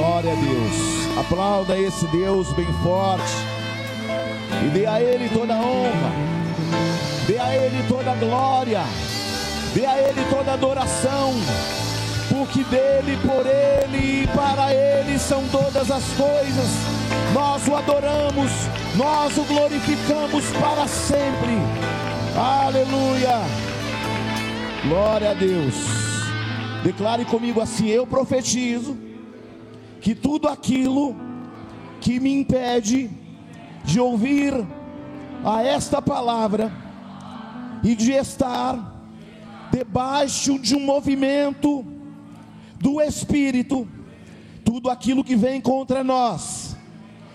Glória a Deus. Aplauda esse Deus bem forte. E dê a Ele toda a honra. Dê a Ele toda a glória. Dê a Ele toda a adoração. Porque dele, por Ele e para Ele são todas as coisas. Nós o adoramos, nós o glorificamos para sempre. Aleluia. Glória a Deus. Declare comigo assim: eu profetizo que tudo aquilo que me impede de ouvir a esta palavra e de estar debaixo de um movimento do Espírito, tudo aquilo que vem contra nós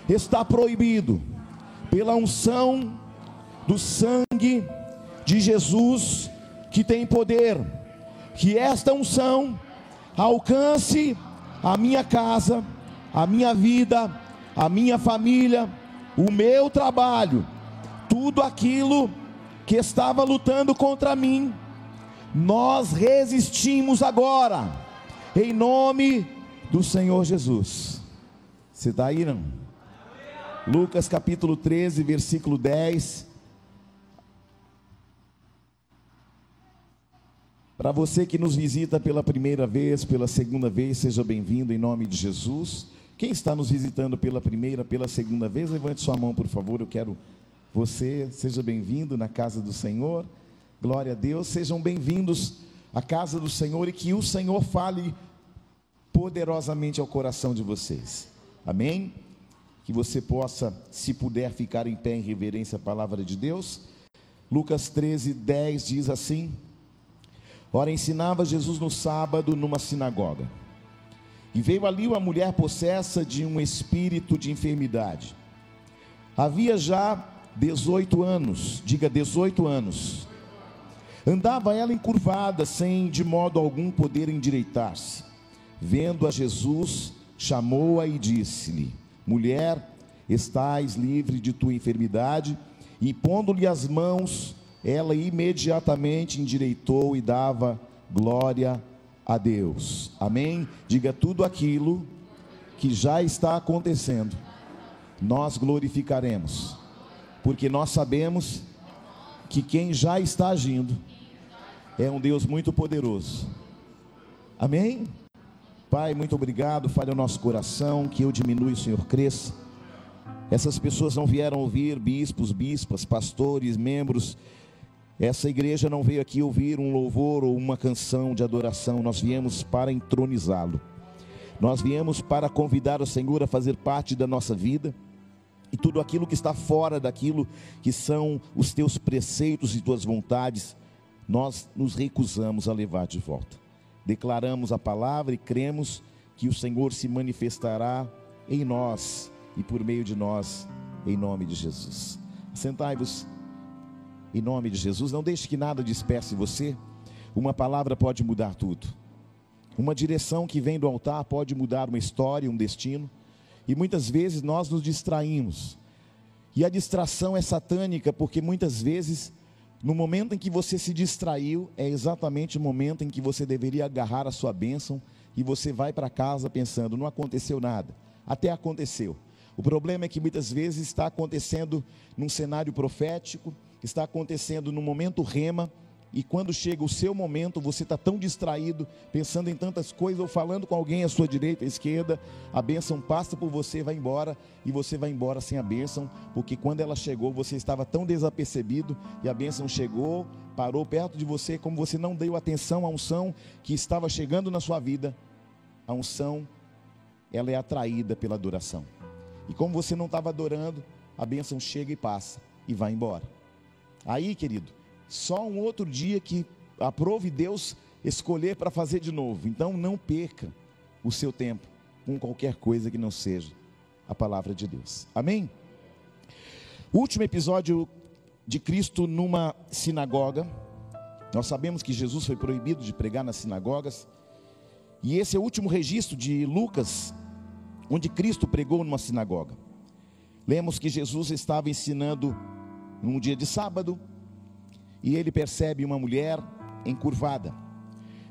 está proibido pela unção do sangue de Jesus que tem poder. Que esta unção alcance a minha casa, a minha vida, a minha família, o meu trabalho, tudo aquilo que estava lutando contra mim, nós resistimos agora, em nome do Senhor Jesus. Você está aí, não? Lucas capítulo 13, versículo 10. Para você que nos visita pela primeira vez, pela segunda vez, seja bem-vindo em nome de Jesus. Quem está nos visitando pela primeira, pela segunda vez, levante sua mão, por favor. Eu quero você, seja bem-vindo na casa do Senhor. Glória a Deus. Sejam bem-vindos à casa do Senhor e que o Senhor fale poderosamente ao coração de vocês. Amém? Que você possa, se puder, ficar em pé em reverência à palavra de Deus. Lucas 13, 10 diz assim: Ora, ensinava Jesus no sábado numa sinagoga. E veio ali uma mulher possessa de um espírito de enfermidade. Havia já 18 anos, diga 18 anos. Andava ela encurvada, sem de modo algum poder endireitar-se. Vendo a Jesus, chamou-a e disse-lhe: Mulher, estás livre de tua enfermidade. E pondo-lhe as mãos, ela imediatamente endireitou e dava glória a Deus. Amém? Diga tudo aquilo que já está acontecendo, nós glorificaremos, porque nós sabemos que quem já está agindo é um Deus muito poderoso. Amém? Pai, muito obrigado. Fale o nosso coração, que eu diminua e o Senhor cresça. Essas pessoas não vieram ouvir bispos, bispas, pastores, membros essa igreja não veio aqui ouvir um louvor ou uma canção de adoração, nós viemos para entronizá-lo. Nós viemos para convidar o Senhor a fazer parte da nossa vida. E tudo aquilo que está fora daquilo que são os teus preceitos e tuas vontades, nós nos recusamos a levar de volta. Declaramos a palavra e cremos que o Senhor se manifestará em nós e por meio de nós, em nome de Jesus. Sentai-vos em nome de Jesus. Não deixe que nada disperse você. Uma palavra pode mudar tudo. Uma direção que vem do altar pode mudar uma história, um destino. E muitas vezes nós nos distraímos. E a distração é satânica, porque muitas vezes, no momento em que você se distraiu, é exatamente o momento em que você deveria agarrar a sua bênção e você vai para casa pensando: não aconteceu nada. Até aconteceu. O problema é que muitas vezes está acontecendo num cenário profético, está acontecendo no momento rema, e quando chega o seu momento, você está tão distraído, pensando em tantas coisas, ou falando com alguém à sua direita, à esquerda, a bênção passa por você, vai embora, e você vai embora sem a bênção, porque quando ela chegou, você estava tão desapercebido, e a bênção chegou, parou perto de você, como você não deu atenção à unção que estava chegando na sua vida, a unção, ela é atraída pela adoração. E como você não estava adorando, a bênção chega e passa, e vai embora. Aí, querido, só um outro dia que aprove Deus escolher para fazer de novo. Então não perca o seu tempo com qualquer coisa que não seja a palavra de Deus. Amém? último episódio de Cristo numa sinagoga. Nós sabemos que Jesus foi proibido de pregar nas sinagogas. E esse é o último registro de Lucas, onde Cristo pregou numa sinagoga. Lemos que Jesus estava ensinando num dia de sábado, e ele percebe uma mulher encurvada.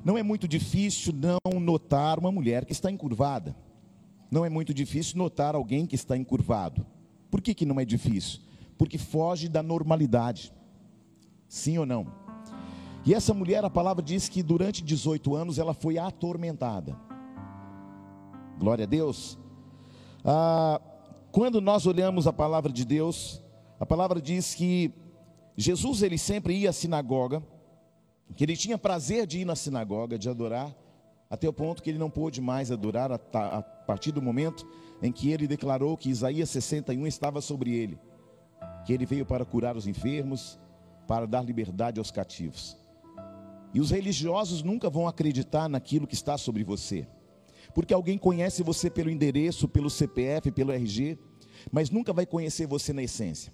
Não é muito difícil não notar uma mulher que está encurvada. não é muito difícil notar alguém que está encurvado. Por que, que não é difícil? Porque foge da normalidade. Sim ou não? E essa mulher, a palavra diz que durante 18 anos ela foi atormentada. Glória a Deus. Ah, quando nós olhamos a palavra de Deus, a palavra diz que Jesus ele sempre ia à sinagoga, que ele tinha prazer de ir na sinagoga, de adorar, até o ponto que ele não pôde mais adorar a, a partir do momento em que ele declarou que Isaías 61 estava sobre ele, que ele veio para curar os enfermos, para dar liberdade aos cativos. E os religiosos nunca vão acreditar naquilo que está sobre você, porque alguém conhece você pelo endereço, pelo CPF, pelo RG, mas nunca vai conhecer você na essência.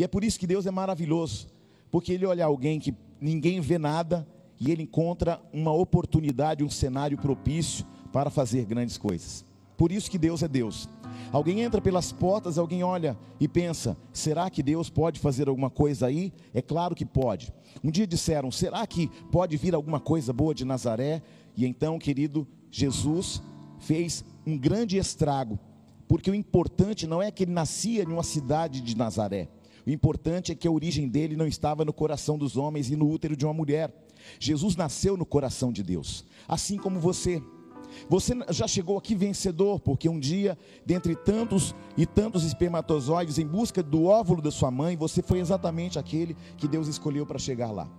E é por isso que Deus é maravilhoso, porque Ele olha alguém que ninguém vê nada e Ele encontra uma oportunidade, um cenário propício para fazer grandes coisas. Por isso que Deus é Deus. Alguém entra pelas portas, alguém olha e pensa: será que Deus pode fazer alguma coisa aí? É claro que pode. Um dia disseram: será que pode vir alguma coisa boa de Nazaré? E então, querido, Jesus fez um grande estrago, porque o importante não é que ele nascia em uma cidade de Nazaré. O importante é que a origem dele não estava no coração dos homens e no útero de uma mulher. Jesus nasceu no coração de Deus, assim como você. Você já chegou aqui vencedor, porque um dia, dentre tantos e tantos espermatozoides, em busca do óvulo da sua mãe, você foi exatamente aquele que Deus escolheu para chegar lá.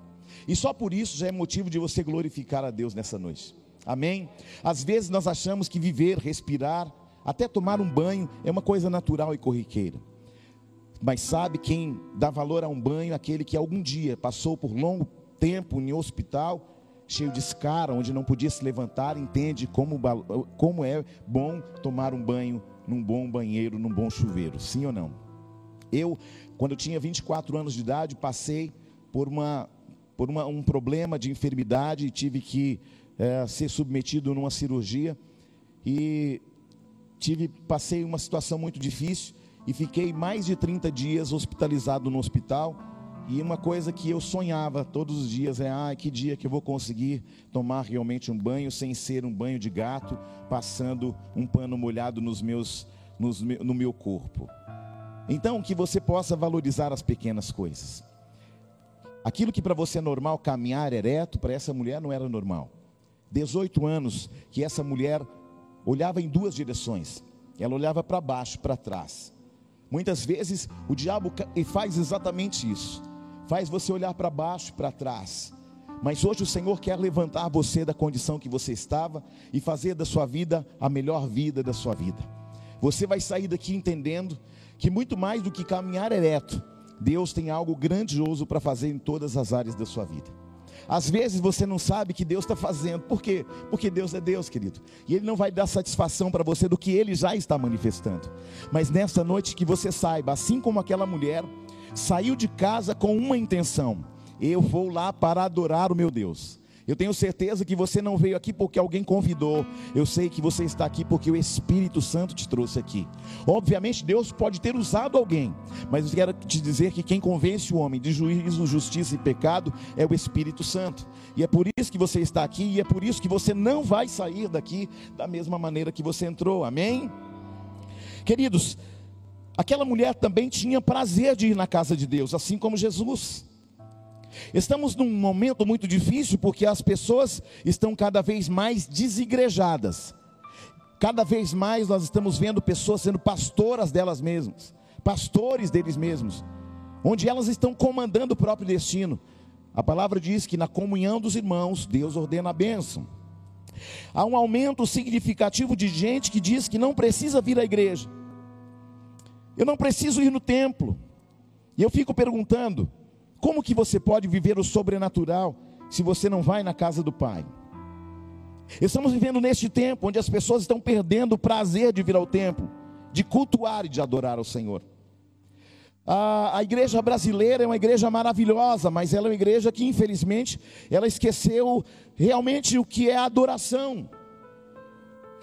E só por isso já é motivo de você glorificar a Deus nessa noite. Amém? Às vezes nós achamos que viver, respirar, até tomar um banho é uma coisa natural e corriqueira. Mas sabe quem dá valor a um banho? Aquele que algum dia passou por longo tempo em hospital cheio de escara, onde não podia se levantar, entende como, como é bom tomar um banho num bom banheiro, num bom chuveiro, sim ou não? Eu, quando tinha 24 anos de idade, passei por, uma, por uma, um problema de enfermidade e tive que é, ser submetido numa cirurgia e tive, passei uma situação muito difícil e fiquei mais de 30 dias hospitalizado no hospital e uma coisa que eu sonhava todos os dias é: ah, que dia que eu vou conseguir tomar realmente um banho sem ser um banho de gato, passando um pano molhado nos meus, nos, no meu corpo. Então, que você possa valorizar as pequenas coisas. Aquilo que para você é normal, caminhar ereto, para essa mulher não era normal. 18 anos que essa mulher olhava em duas direções. Ela olhava para baixo, para trás. Muitas vezes o diabo faz exatamente isso faz você olhar para baixo, para trás. Mas hoje o Senhor quer levantar você da condição que você estava e fazer da sua vida a melhor vida da sua vida. Você vai sair daqui entendendo que muito mais do que caminhar ereto, Deus tem algo grandioso para fazer em todas as áreas da sua vida. Às vezes você não sabe que Deus está fazendo, por quê? Porque Deus é Deus, querido, e Ele não vai dar satisfação para você do que Ele já está manifestando. Mas nessa noite que você saiba, assim como aquela mulher, saiu de casa com uma intenção: eu vou lá para adorar o meu Deus. Eu tenho certeza que você não veio aqui porque alguém convidou. Eu sei que você está aqui porque o Espírito Santo te trouxe aqui. Obviamente, Deus pode ter usado alguém, mas eu quero te dizer que quem convence o homem de juízo, justiça e pecado é o Espírito Santo. E é por isso que você está aqui e é por isso que você não vai sair daqui da mesma maneira que você entrou. Amém? Queridos, Aquela mulher também tinha prazer de ir na casa de Deus, assim como Jesus. Estamos num momento muito difícil porque as pessoas estão cada vez mais desigrejadas. Cada vez mais nós estamos vendo pessoas sendo pastoras delas mesmas, pastores deles mesmos, onde elas estão comandando o próprio destino. A palavra diz que na comunhão dos irmãos, Deus ordena a bênção. Há um aumento significativo de gente que diz que não precisa vir à igreja eu não preciso ir no templo. E eu fico perguntando: como que você pode viver o sobrenatural se você não vai na casa do Pai? Estamos vivendo neste tempo onde as pessoas estão perdendo o prazer de vir ao templo, de cultuar e de adorar ao Senhor. A, a, igreja brasileira é uma igreja maravilhosa, mas ela é uma igreja que, infelizmente, ela esqueceu realmente o que é adoração.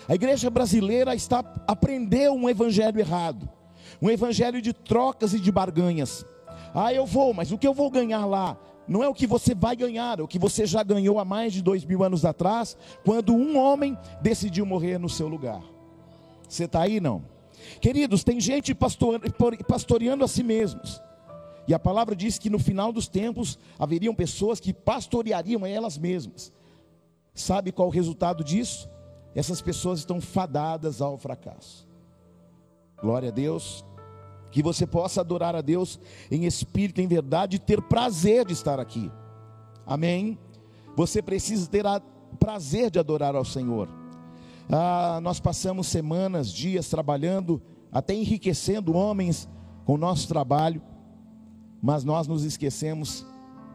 A igreja brasileira está aprendeu um evangelho errado um evangelho de trocas e de barganhas. Ah, eu vou, mas o que eu vou ganhar lá? Não é o que você vai ganhar, é o que você já ganhou há mais de dois mil anos atrás, quando um homem decidiu morrer no seu lugar. Você está aí não? Queridos, tem gente pastoreando a si mesmos. E a palavra diz que no final dos tempos haveriam pessoas que pastoreariam elas mesmas. Sabe qual o resultado disso? Essas pessoas estão fadadas ao fracasso. Glória a Deus. Que você possa adorar a Deus em espírito, em verdade, e ter prazer de estar aqui. Amém? Você precisa ter prazer de adorar ao Senhor. Ah, nós passamos semanas, dias trabalhando, até enriquecendo homens com o nosso trabalho, mas nós nos esquecemos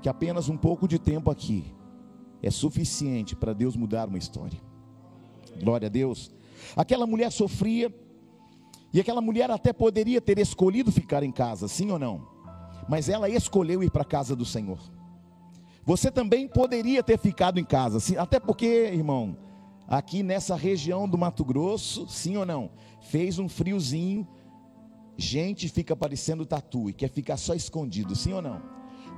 que apenas um pouco de tempo aqui é suficiente para Deus mudar uma história. Glória a Deus. Aquela mulher sofria, e aquela mulher até poderia ter escolhido ficar em casa, sim ou não? Mas ela escolheu ir para a casa do Senhor. Você também poderia ter ficado em casa, sim, até porque, irmão, aqui nessa região do Mato Grosso, sim ou não? Fez um friozinho, gente fica parecendo tatu e quer ficar só escondido, sim ou não?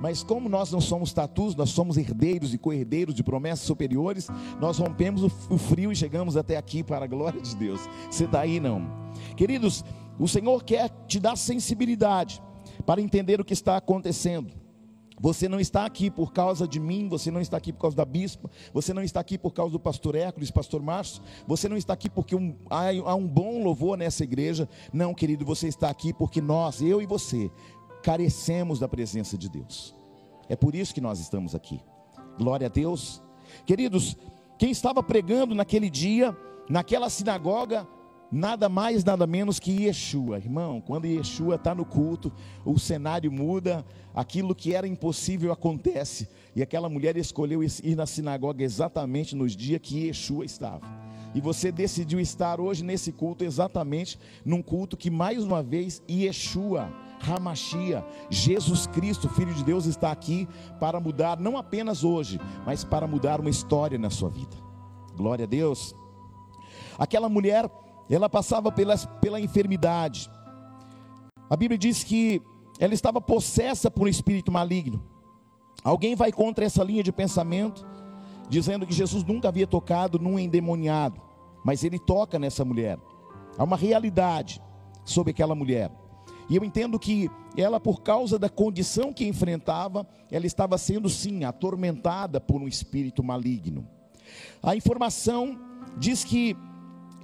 Mas como nós não somos tatus, nós somos herdeiros e co-herdeiros de promessas superiores, nós rompemos o frio e chegamos até aqui para a glória de Deus. Você está aí não? Queridos, o Senhor quer te dar sensibilidade para entender o que está acontecendo. Você não está aqui por causa de mim, você não está aqui por causa da bispa, você não está aqui por causa do pastor Hércules, pastor Márcio, você não está aqui porque um, há, há um bom louvor nessa igreja. Não, querido, você está aqui porque nós, eu e você, carecemos da presença de Deus. É por isso que nós estamos aqui. Glória a Deus. Queridos, quem estava pregando naquele dia, naquela sinagoga, nada mais, nada menos que Yeshua, irmão. Quando Yeshua está no culto, o cenário muda, aquilo que era impossível acontece. E aquela mulher escolheu ir na sinagoga exatamente nos dias que Yeshua estava. E você decidiu estar hoje nesse culto exatamente num culto que mais uma vez Yeshua, Hamashia, Jesus Cristo, Filho de Deus, está aqui para mudar não apenas hoje, mas para mudar uma história na sua vida. Glória a Deus. Aquela mulher ela passava pela, pela enfermidade. A Bíblia diz que ela estava possessa por um espírito maligno. Alguém vai contra essa linha de pensamento, dizendo que Jesus nunca havia tocado num endemoniado, mas ele toca nessa mulher. Há uma realidade sobre aquela mulher. E eu entendo que ela, por causa da condição que enfrentava, ela estava sendo sim atormentada por um espírito maligno. A informação diz que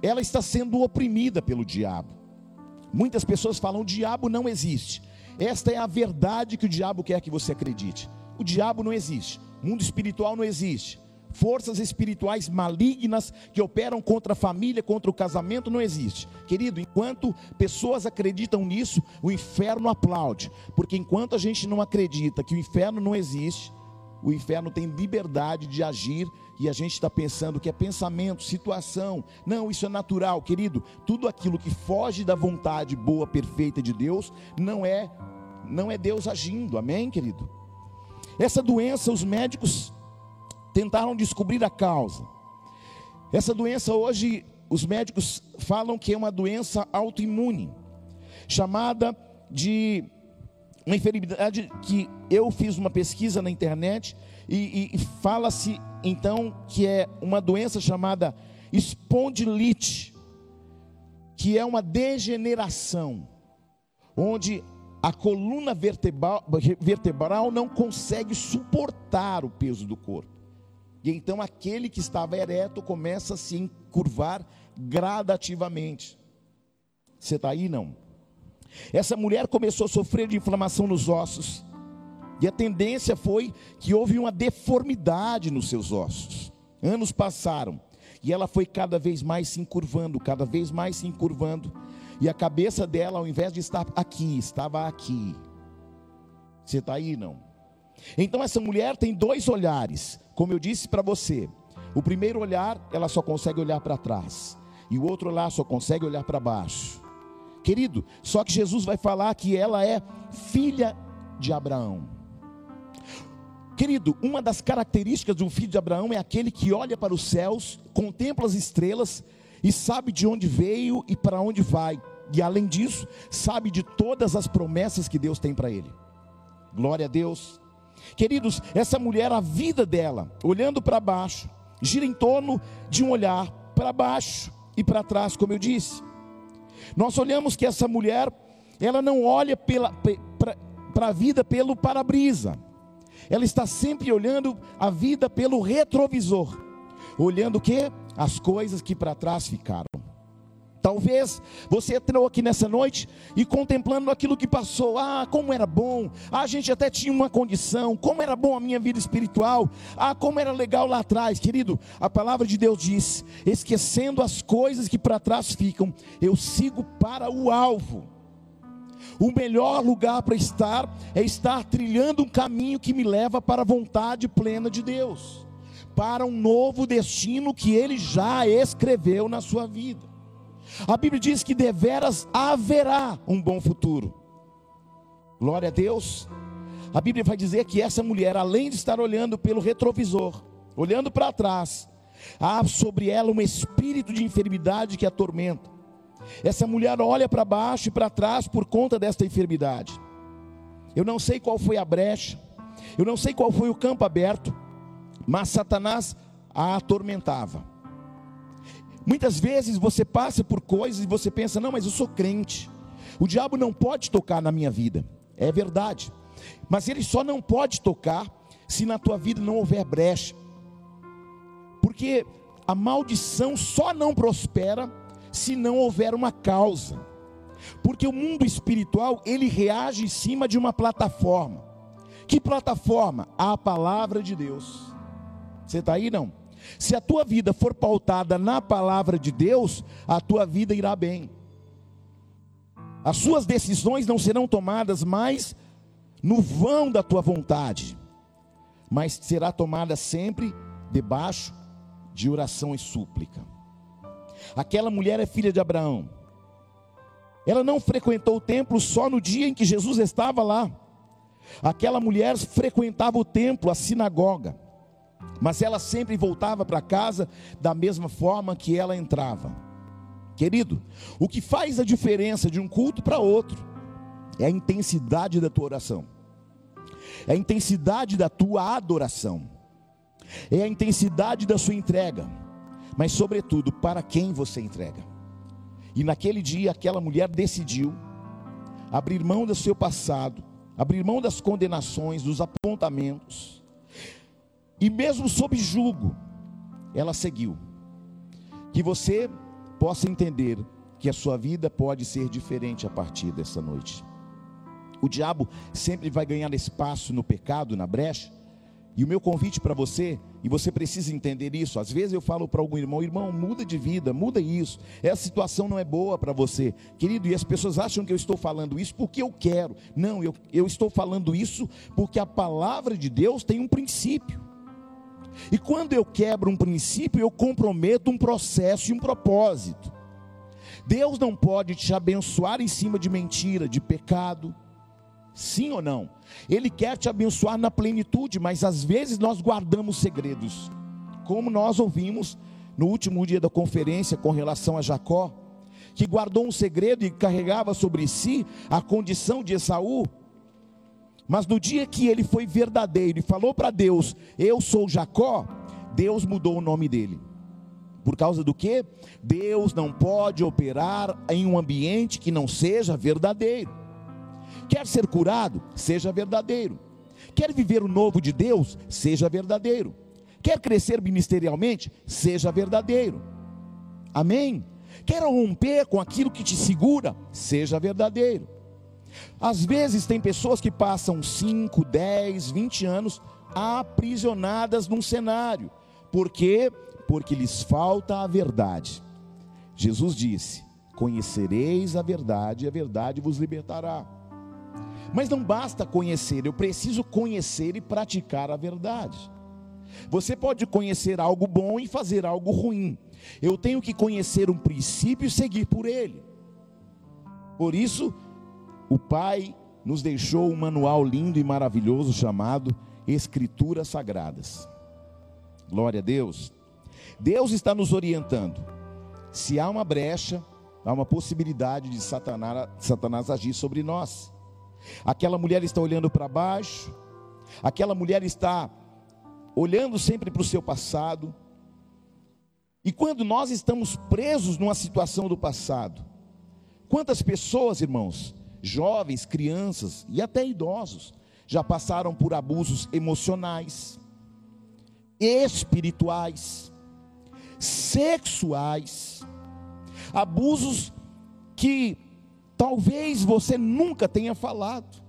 ela está sendo oprimida pelo diabo. Muitas pessoas falam: o diabo não existe. Esta é a verdade que o diabo quer que você acredite. O diabo não existe, o mundo espiritual não existe. Forças espirituais malignas que operam contra a família, contra o casamento, não existe. Querido, enquanto pessoas acreditam nisso, o inferno aplaude. Porque enquanto a gente não acredita que o inferno não existe, o inferno tem liberdade de agir e a gente está pensando que é pensamento, situação. Não, isso é natural, querido. Tudo aquilo que foge da vontade boa, perfeita de Deus, não é não é Deus agindo. Amém, querido? Essa doença os médicos tentaram descobrir a causa. Essa doença hoje os médicos falam que é uma doença autoimune, chamada de uma enfermidade que eu fiz uma pesquisa na internet e, e, fala-se então que é uma doença chamada espondilite, que é uma degeneração, onde a coluna vertebral, vertebral não consegue suportar o peso do corpo. E então aquele que estava ereto começa a se encurvar gradativamente. Você está aí não? Essa mulher começou a sofrer de inflamação nos ossos. E a tendência foi que houve uma deformidade nos seus ossos. Anos passaram e ela foi cada vez mais se encurvando, cada vez mais se encurvando. E a cabeça dela, ao invés de estar aqui, estava aqui. Você está aí, não? Então essa mulher tem dois olhares, como eu disse para você. O primeiro olhar, ela só consegue olhar para trás, e o outro olhar só consegue olhar para baixo. Querido, só que Jesus vai falar que ela é filha de Abraão. Querido, uma das características de um filho de Abraão é aquele que olha para os céus, contempla as estrelas e sabe de onde veio e para onde vai. E além disso, sabe de todas as promessas que Deus tem para ele. Glória a Deus. Queridos, essa mulher, a vida dela, olhando para baixo, gira em torno de um olhar para baixo e para trás, como eu disse. Nós olhamos que essa mulher, ela não olha para a vida pelo para-brisa. Ela está sempre olhando a vida pelo retrovisor. Olhando o que? As coisas que para trás ficaram. Talvez você entrou aqui nessa noite e contemplando aquilo que passou. Ah, como era bom. Ah, a gente até tinha uma condição. Como era bom a minha vida espiritual. Ah, como era legal lá atrás. Querido, a palavra de Deus diz: esquecendo as coisas que para trás ficam, eu sigo para o alvo. O melhor lugar para estar é estar trilhando um caminho que me leva para a vontade plena de Deus, para um novo destino que Ele já escreveu na sua vida. A Bíblia diz que deveras haverá um bom futuro. Glória a Deus. A Bíblia vai dizer que essa mulher, além de estar olhando pelo retrovisor, olhando para trás, há sobre ela um espírito de enfermidade que atormenta. Essa mulher olha para baixo e para trás por conta desta enfermidade. Eu não sei qual foi a brecha, eu não sei qual foi o campo aberto, mas Satanás a atormentava. Muitas vezes você passa por coisas e você pensa: não, mas eu sou crente, o diabo não pode tocar na minha vida. É verdade, mas ele só não pode tocar se na tua vida não houver brecha, porque a maldição só não prospera se não houver uma causa. Porque o mundo espiritual, ele reage em cima de uma plataforma. Que plataforma? A palavra de Deus. Você está aí não? Se a tua vida for pautada na palavra de Deus, a tua vida irá bem. As suas decisões não serão tomadas mais no vão da tua vontade, mas será tomada sempre debaixo de oração e súplica. Aquela mulher é filha de Abraão. Ela não frequentou o templo só no dia em que Jesus estava lá. Aquela mulher frequentava o templo, a sinagoga. Mas ela sempre voltava para casa da mesma forma que ela entrava. Querido, o que faz a diferença de um culto para outro é a intensidade da tua oração, é a intensidade da tua adoração, é a intensidade da sua entrega mas sobretudo para quem você entrega. E naquele dia, aquela mulher decidiu abrir mão do seu passado, abrir mão das condenações, dos apontamentos, e mesmo sob julgo, ela seguiu. Que você possa entender que a sua vida pode ser diferente a partir dessa noite. O diabo sempre vai ganhar espaço no pecado, na brecha, e o meu convite para você, e você precisa entender isso. Às vezes eu falo para algum irmão: irmão, muda de vida, muda isso. Essa situação não é boa para você, querido. E as pessoas acham que eu estou falando isso porque eu quero. Não, eu, eu estou falando isso porque a palavra de Deus tem um princípio. E quando eu quebro um princípio, eu comprometo um processo e um propósito. Deus não pode te abençoar em cima de mentira, de pecado. Sim ou não? Ele quer te abençoar na plenitude, mas às vezes nós guardamos segredos. Como nós ouvimos no último dia da conferência com relação a Jacó, que guardou um segredo e carregava sobre si a condição de Esaú. Mas no dia que ele foi verdadeiro e falou para Deus: Eu sou Jacó, Deus mudou o nome dele. Por causa do que? Deus não pode operar em um ambiente que não seja verdadeiro. Quer ser curado? Seja verdadeiro. Quer viver o novo de Deus? Seja verdadeiro. Quer crescer ministerialmente? Seja verdadeiro. Amém? Quer romper com aquilo que te segura? Seja verdadeiro. Às vezes tem pessoas que passam 5, 10, 20 anos aprisionadas num cenário. Por quê? Porque lhes falta a verdade. Jesus disse: Conhecereis a verdade, e a verdade vos libertará. Mas não basta conhecer, eu preciso conhecer e praticar a verdade. Você pode conhecer algo bom e fazer algo ruim. Eu tenho que conhecer um princípio e seguir por ele. Por isso, o Pai nos deixou um manual lindo e maravilhoso chamado Escrituras Sagradas. Glória a Deus. Deus está nos orientando. Se há uma brecha, há uma possibilidade de Satanás, Satanás agir sobre nós. Aquela mulher está olhando para baixo, aquela mulher está olhando sempre para o seu passado. E quando nós estamos presos numa situação do passado, Quantas pessoas, irmãos, jovens, crianças e até idosos, já passaram por abusos emocionais, espirituais, sexuais, abusos que talvez você nunca tenha falado.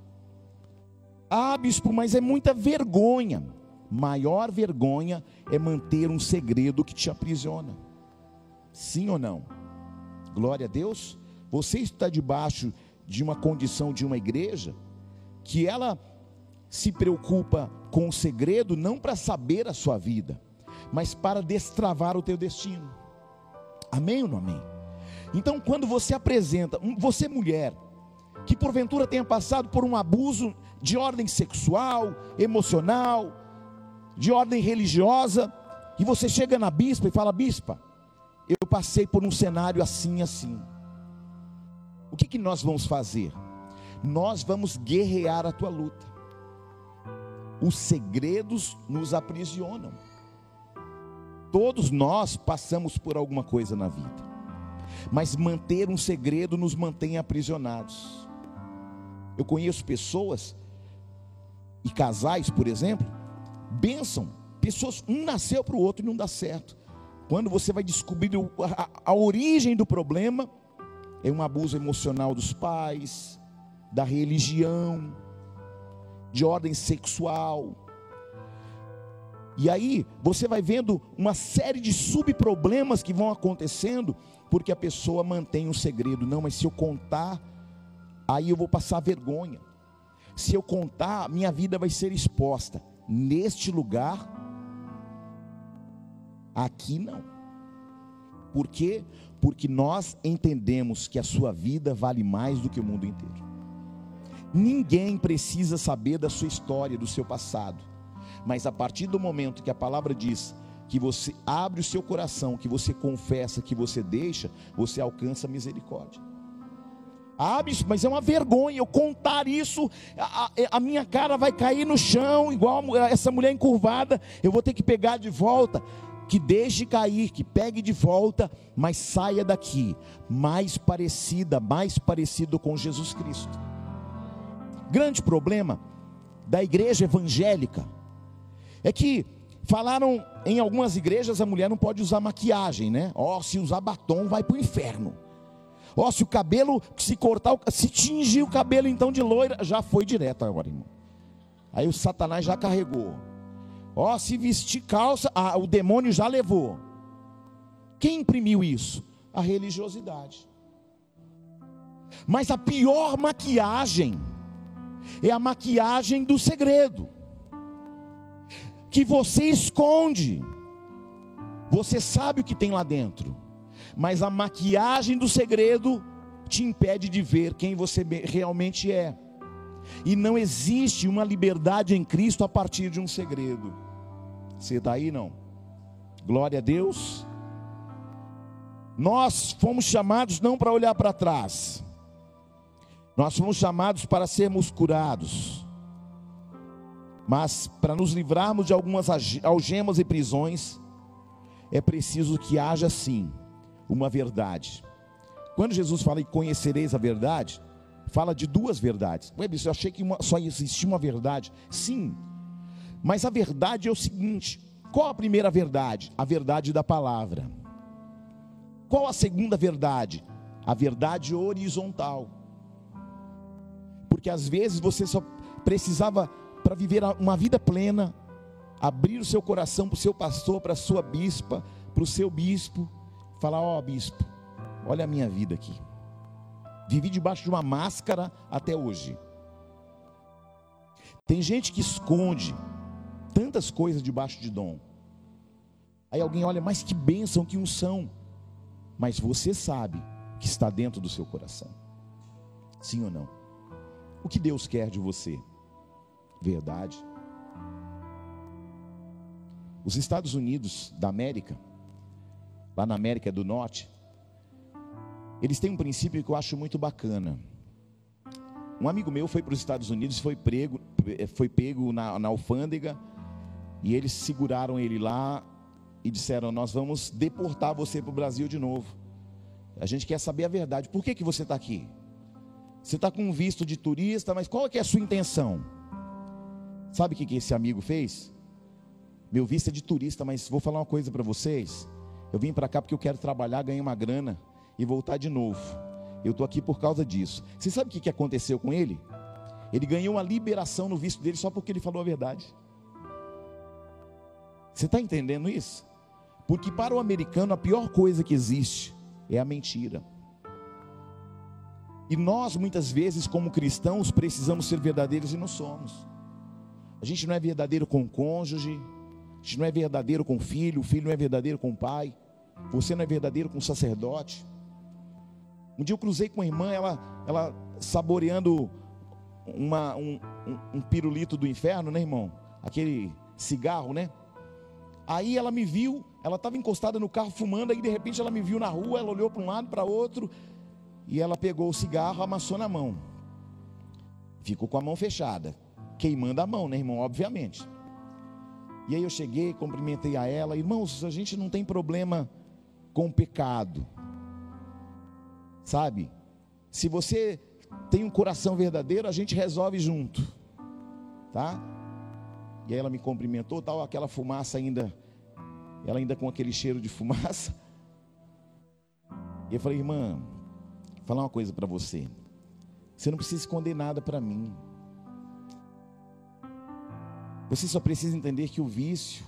Ah, mas é muita vergonha. Maior vergonha é manter um segredo que te aprisiona. Sim ou não? Glória a Deus. Você está debaixo de uma condição de uma igreja que ela se preocupa com o segredo não para saber a sua vida, mas para destravar o teu destino. Amém ou não amém? Então, quando você apresenta, você mulher, que porventura tenha passado por um abuso de ordem sexual, emocional, de ordem religiosa, e você chega na bispa e fala: Bispa, eu passei por um cenário assim assim. O que, que nós vamos fazer? Nós vamos guerrear a tua luta. Os segredos nos aprisionam. Todos nós passamos por alguma coisa na vida mas manter um segredo nos mantém aprisionados. Eu conheço pessoas e casais, por exemplo, bênção, pessoas, um nasceu para o outro e não dá certo. Quando você vai descobrir a, a origem do problema, é um abuso emocional dos pais, da religião, de ordem sexual, e aí você vai vendo uma série de subproblemas que vão acontecendo, porque a pessoa mantém um segredo. Não, mas se eu contar, aí eu vou passar vergonha. Se eu contar, minha vida vai ser exposta. Neste lugar, aqui não. Por quê? Porque nós entendemos que a sua vida vale mais do que o mundo inteiro. Ninguém precisa saber da sua história, do seu passado. Mas a partir do momento que a palavra diz que você abre o seu coração, que você confessa, que você deixa, você alcança misericórdia. Ah, mas é uma vergonha eu contar isso, a, a, minha cara vai cair no chão, igual essa mulher encurvada, eu vou ter que pegar de volta. Que deixe cair, que pegue de volta, mas saia daqui mais parecida, mais parecido com Jesus Cristo. Grande problema da igreja evangélica é que falaram em algumas igrejas a mulher não pode usar maquiagem, né? Ó, oh, se usar batom vai para o inferno. Ó, oh, se o cabelo se cortar, se tingir o cabelo então de loira, já foi direto agora, irmão. Aí o Satanás já carregou. Ó, se vestir calça, ah, o demônio já levou. Quem imprimiu isso? A religiosidade. Mas a pior maquiagem é a maquiagem do segredo que você esconde. Você sabe o que tem lá dentro, mas a maquiagem do segredo te impede de ver quem você realmente é. E não existe uma liberdade em Cristo a partir de um segredo. Você está aí não? Glória a Deus. Nós fomos chamados não para olhar para trás, nós fomos chamados para sermos curados. Mas para nos livrarmos de algumas algemas e prisões, é preciso que haja sim uma verdade. Quando Jesus fala e conhecereis a verdade, fala de duas verdades. Ué, eu achei que uma, só existia uma verdade. Sim, mas a verdade é o seguinte: qual a primeira verdade? A verdade da palavra. Qual a segunda verdade? A verdade horizontal. Porque às vezes você só precisava para viver uma vida plena, abrir o seu coração para o seu pastor, para a sua bispa, para o seu bispo, falar: Ó oh, bispo, olha a minha vida aqui. Vivi debaixo de uma máscara até hoje. Tem gente que esconde tantas coisas debaixo de dom. Aí alguém olha, mas que bênção, que unção. Mas você sabe que está dentro do seu coração. Sim ou não? O que Deus quer de você? verdade. Os Estados Unidos da América, lá na América do Norte, eles têm um princípio que eu acho muito bacana. Um amigo meu foi para os Estados Unidos, foi prego, foi pego na, na alfândega e eles seguraram ele lá e disseram: Nós vamos deportar você para o Brasil de novo. A gente quer saber a verdade. Por que, que você está aqui? Você está com um visto de turista, mas qual é, é a sua intenção? Sabe o que, que esse amigo fez? Meu visto é de turista, mas vou falar uma coisa para vocês. Eu vim para cá porque eu quero trabalhar, ganhar uma grana e voltar de novo. Eu estou aqui por causa disso. Você sabe o que, aconteceu com ele? Ele ganhou uma liberação no visto dele só porque ele falou a verdade. Você está entendendo isso? Porque para o americano a pior coisa que existe é a mentira. E nós, muitas vezes, como cristãos, precisamos ser verdadeiros e não somos. A gente não é verdadeiro com o cônjuge, a gente não é verdadeiro com o filho, o filho não é verdadeiro com o pai, você não é verdadeiro com o sacerdote. Um dia eu cruzei com uma irmã, ela, ela saboreando uma, um, um, um pirulito do inferno, né, irmão? Aquele cigarro, né? Aí ela me viu, ela estava encostada no carro fumando, aí de repente ela me viu na rua, ela olhou para um lado, para outro, e ela pegou o cigarro, amassou na mão. Ficou com a mão fechada, queimando a mão, né, irmão? Obviamente. E aí eu cheguei, cumprimentei a ela, irmãos, a gente não tem problema com o pecado, sabe? Se você tem um coração verdadeiro, a gente resolve junto, tá? E aí ela me cumprimentou, tal, aquela fumaça ainda, ela ainda com aquele cheiro de fumaça. E eu falei, irmã, vou falar uma coisa para você. Você não precisa esconder nada para mim. Você só precisa entender que o vício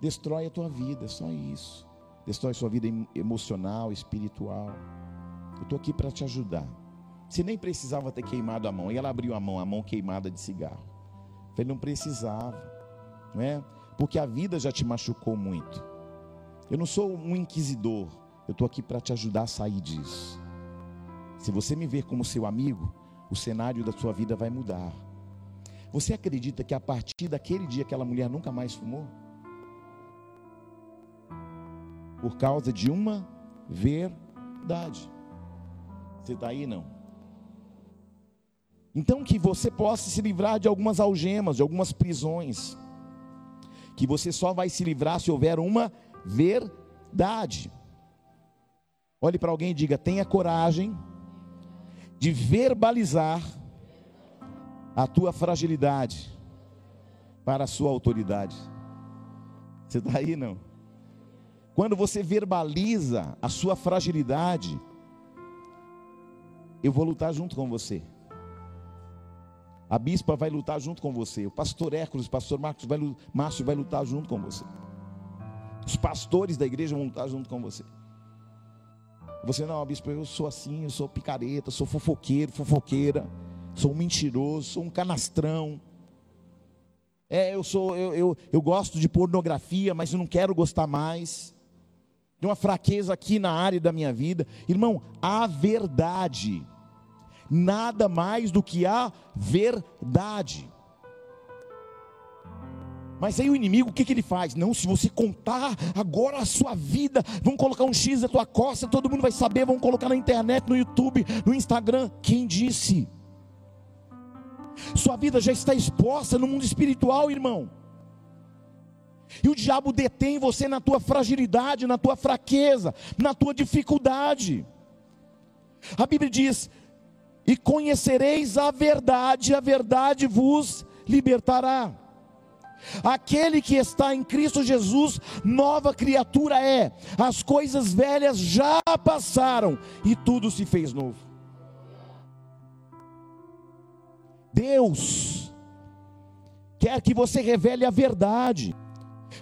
destrói a tua vida, só isso. Destrói sua vida emocional, espiritual. Eu estou aqui para te ajudar. Você nem precisava ter queimado a mão. E ela abriu a mão, a mão queimada de cigarro. Ele não precisava, não é? Porque a vida já te machucou muito. Eu não sou um inquisidor, eu estou aqui para te ajudar a sair disso. Se você me ver como seu amigo, o cenário da sua vida vai mudar. Você acredita que a partir daquele dia aquela mulher nunca mais fumou? Por causa de uma verdade. Você está aí não? Então, que você possa se livrar de algumas algemas, de algumas prisões. Que você só vai se livrar se houver uma verdade. Olhe para alguém e diga: tenha coragem de verbalizar a tua fragilidade para a sua autoridade. Você está aí, não? Quando você verbaliza a sua fragilidade, eu vou lutar junto com você. A bispa vai lutar junto com você. O pastor Hércules, o pastor Marcos vai, Márcio vai lutar junto com você. Os pastores da igreja vão lutar junto com você. Você não, bispo, eu sou assim, eu sou picareta, sou fofoqueiro, fofoqueira, sou um mentiroso, sou um canastrão. É, eu sou, eu, eu, eu gosto de pornografia, mas eu não quero gostar mais. Tem uma fraqueza aqui na área da minha vida. Irmão, a verdade nada mais do que a verdade. Mas aí o inimigo, o que, que ele faz? Não, se você contar agora a sua vida, vão colocar um X na tua costa, todo mundo vai saber, vão colocar na internet, no YouTube, no Instagram. Quem disse? Sua vida já está exposta no mundo espiritual, irmão. E o diabo detém você na tua fragilidade, na tua fraqueza, na tua dificuldade. A Bíblia diz: e conhecereis a verdade, a verdade vos libertará. Aquele que está em Cristo Jesus, nova criatura é. As coisas velhas já passaram e tudo se fez novo. Deus quer que você revele a verdade,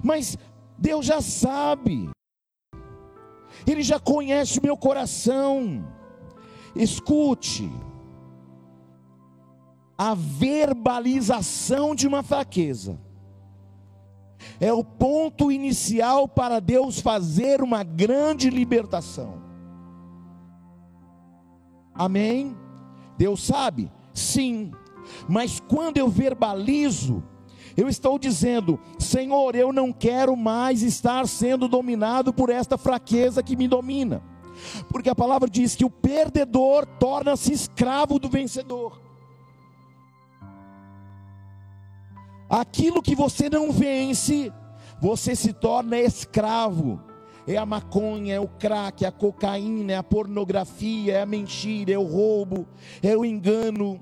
mas Deus já sabe, Ele já conhece o meu coração. Escute, a verbalização de uma fraqueza é o ponto inicial para Deus fazer uma grande libertação. Amém? Deus sabe? Sim. Mas quando eu verbalizo, eu estou dizendo: Senhor, eu não quero mais estar sendo dominado por esta fraqueza que me domina. Porque a palavra diz que o perdedor torna-se escravo do vencedor. Aquilo que você não vence, você se torna escravo. é a maconha, é o crack, é a cocaína, é a pornografia, é a mentira, é o roubo, é o engano,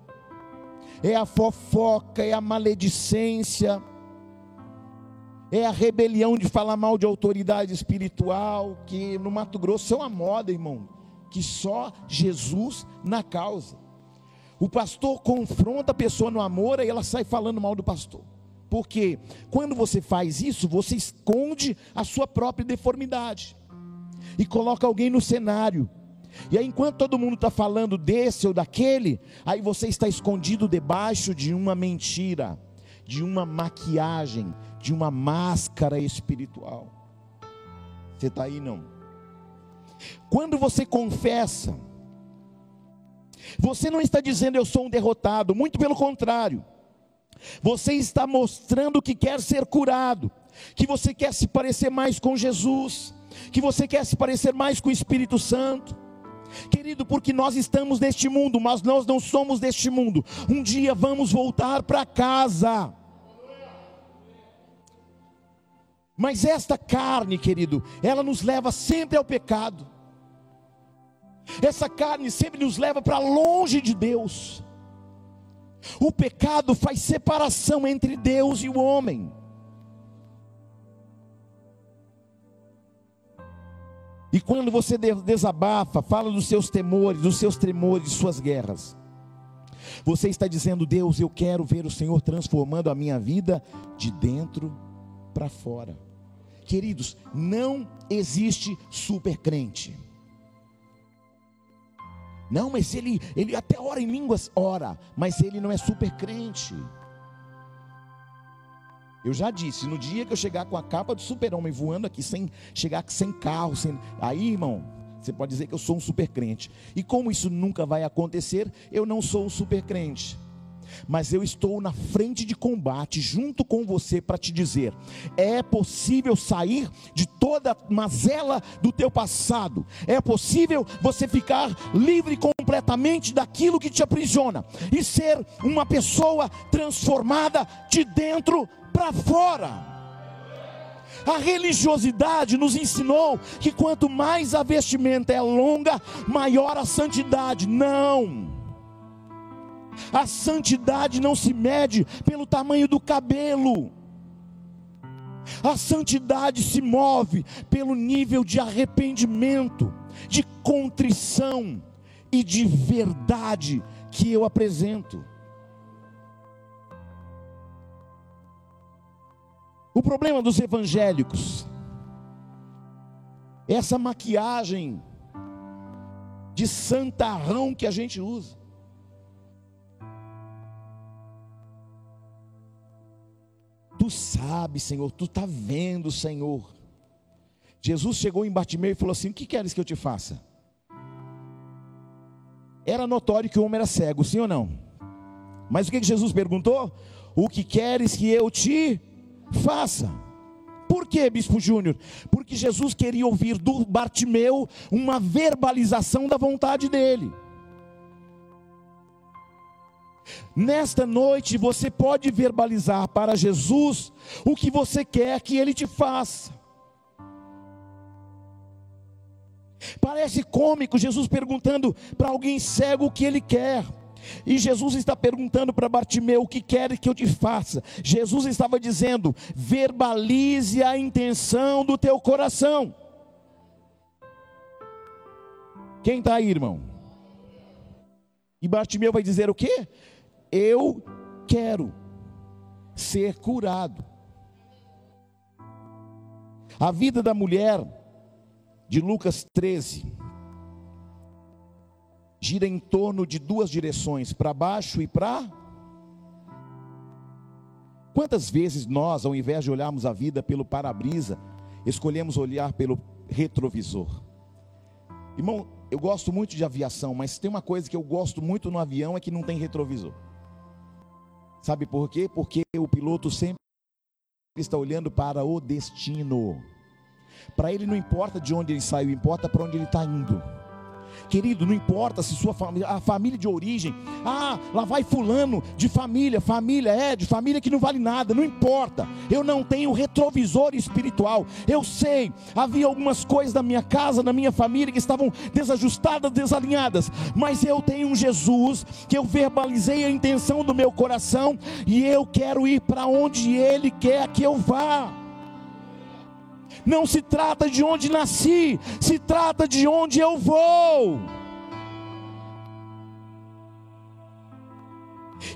é a fofoca, é a maledicência, é a rebelião de falar mal de autoridade espiritual, que no Mato Grosso é uma moda, irmão, que só Jesus na causa. O pastor confronta a pessoa no amor e ela sai falando mal do pastor. Porque quando você faz isso, você esconde a sua própria deformidade e coloca alguém no cenário. E aí, enquanto todo mundo está falando desse ou daquele, aí você está escondido debaixo de uma mentira, de uma maquiagem, de uma máscara espiritual. Você está aí não? Quando você confessa, você não está dizendo eu sou um derrotado, muito pelo contrário. Você está mostrando que quer ser curado, que você quer se parecer mais com Jesus, que você quer se parecer mais com o Espírito Santo. Querido, porque nós estamos neste mundo, mas nós não somos deste mundo. Um dia vamos voltar para casa. Mas esta carne, querido, ela nos leva sempre ao pecado. Essa carne sempre nos leva para longe de Deus. O pecado faz separação entre Deus e o homem. E quando você desabafa, fala dos seus temores, dos seus tremores, de suas guerras, você está dizendo: Deus, eu quero ver o Senhor transformando a minha vida de dentro para fora. Queridos, não existe super crente. Não, mas ele, ele até ora em línguas, ora, mas ele não é super crente. Eu já disse, no dia que eu chegar com a capa do super-homem voando aqui, sem chegar sem carro, sem, aí, irmão, você pode dizer que eu sou um super crente. E como isso nunca vai acontecer, eu não sou um super crente mas eu estou na frente de combate junto com você para te dizer: é possível sair de toda mazela do teu passado, é possível você ficar livre completamente daquilo que te aprisiona e ser uma pessoa transformada de dentro para fora. A religiosidade nos ensinou que quanto mais a vestimenta é longa, maior a santidade. Não. A santidade não se mede pelo tamanho do cabelo. A santidade se move pelo nível de arrependimento, de contrição e de verdade que eu apresento. O problema dos evangélicos, essa maquiagem de santarrão que a gente usa. Tu sabes, Senhor, tu está vendo, Senhor. Jesus chegou em Bartimeu e falou assim: O que queres que eu te faça? Era notório que o homem era cego, sim ou não? Mas o que Jesus perguntou? O que queres que eu te faça? Por que, Bispo Júnior? Porque Jesus queria ouvir do Bartimeu uma verbalização da vontade dele. Nesta noite você pode verbalizar para Jesus o que você quer que ele te faça. Parece cômico Jesus perguntando para alguém cego o que ele quer. E Jesus está perguntando para Bartimeu: O que quer que eu te faça? Jesus estava dizendo: verbalize a intenção do teu coração. Quem está aí, irmão? E Bartimeu vai dizer o quê? Eu quero ser curado. A vida da mulher de Lucas 13 gira em torno de duas direções, para baixo e para Quantas vezes nós, ao invés de olharmos a vida pelo para-brisa, escolhemos olhar pelo retrovisor? Irmão, eu gosto muito de aviação, mas tem uma coisa que eu gosto muito no avião é que não tem retrovisor. Sabe por quê? Porque o piloto sempre está olhando para o destino. Para ele não importa de onde ele saiu, importa para onde ele está indo. Querido, não importa se sua família, a família de origem, ah, lá vai fulano de família, família é de família que não vale nada, não importa. Eu não tenho retrovisor espiritual. Eu sei, havia algumas coisas da minha casa, da minha família que estavam desajustadas, desalinhadas, mas eu tenho um Jesus que eu verbalizei a intenção do meu coração e eu quero ir para onde ele quer que eu vá. Não se trata de onde nasci, se trata de onde eu vou.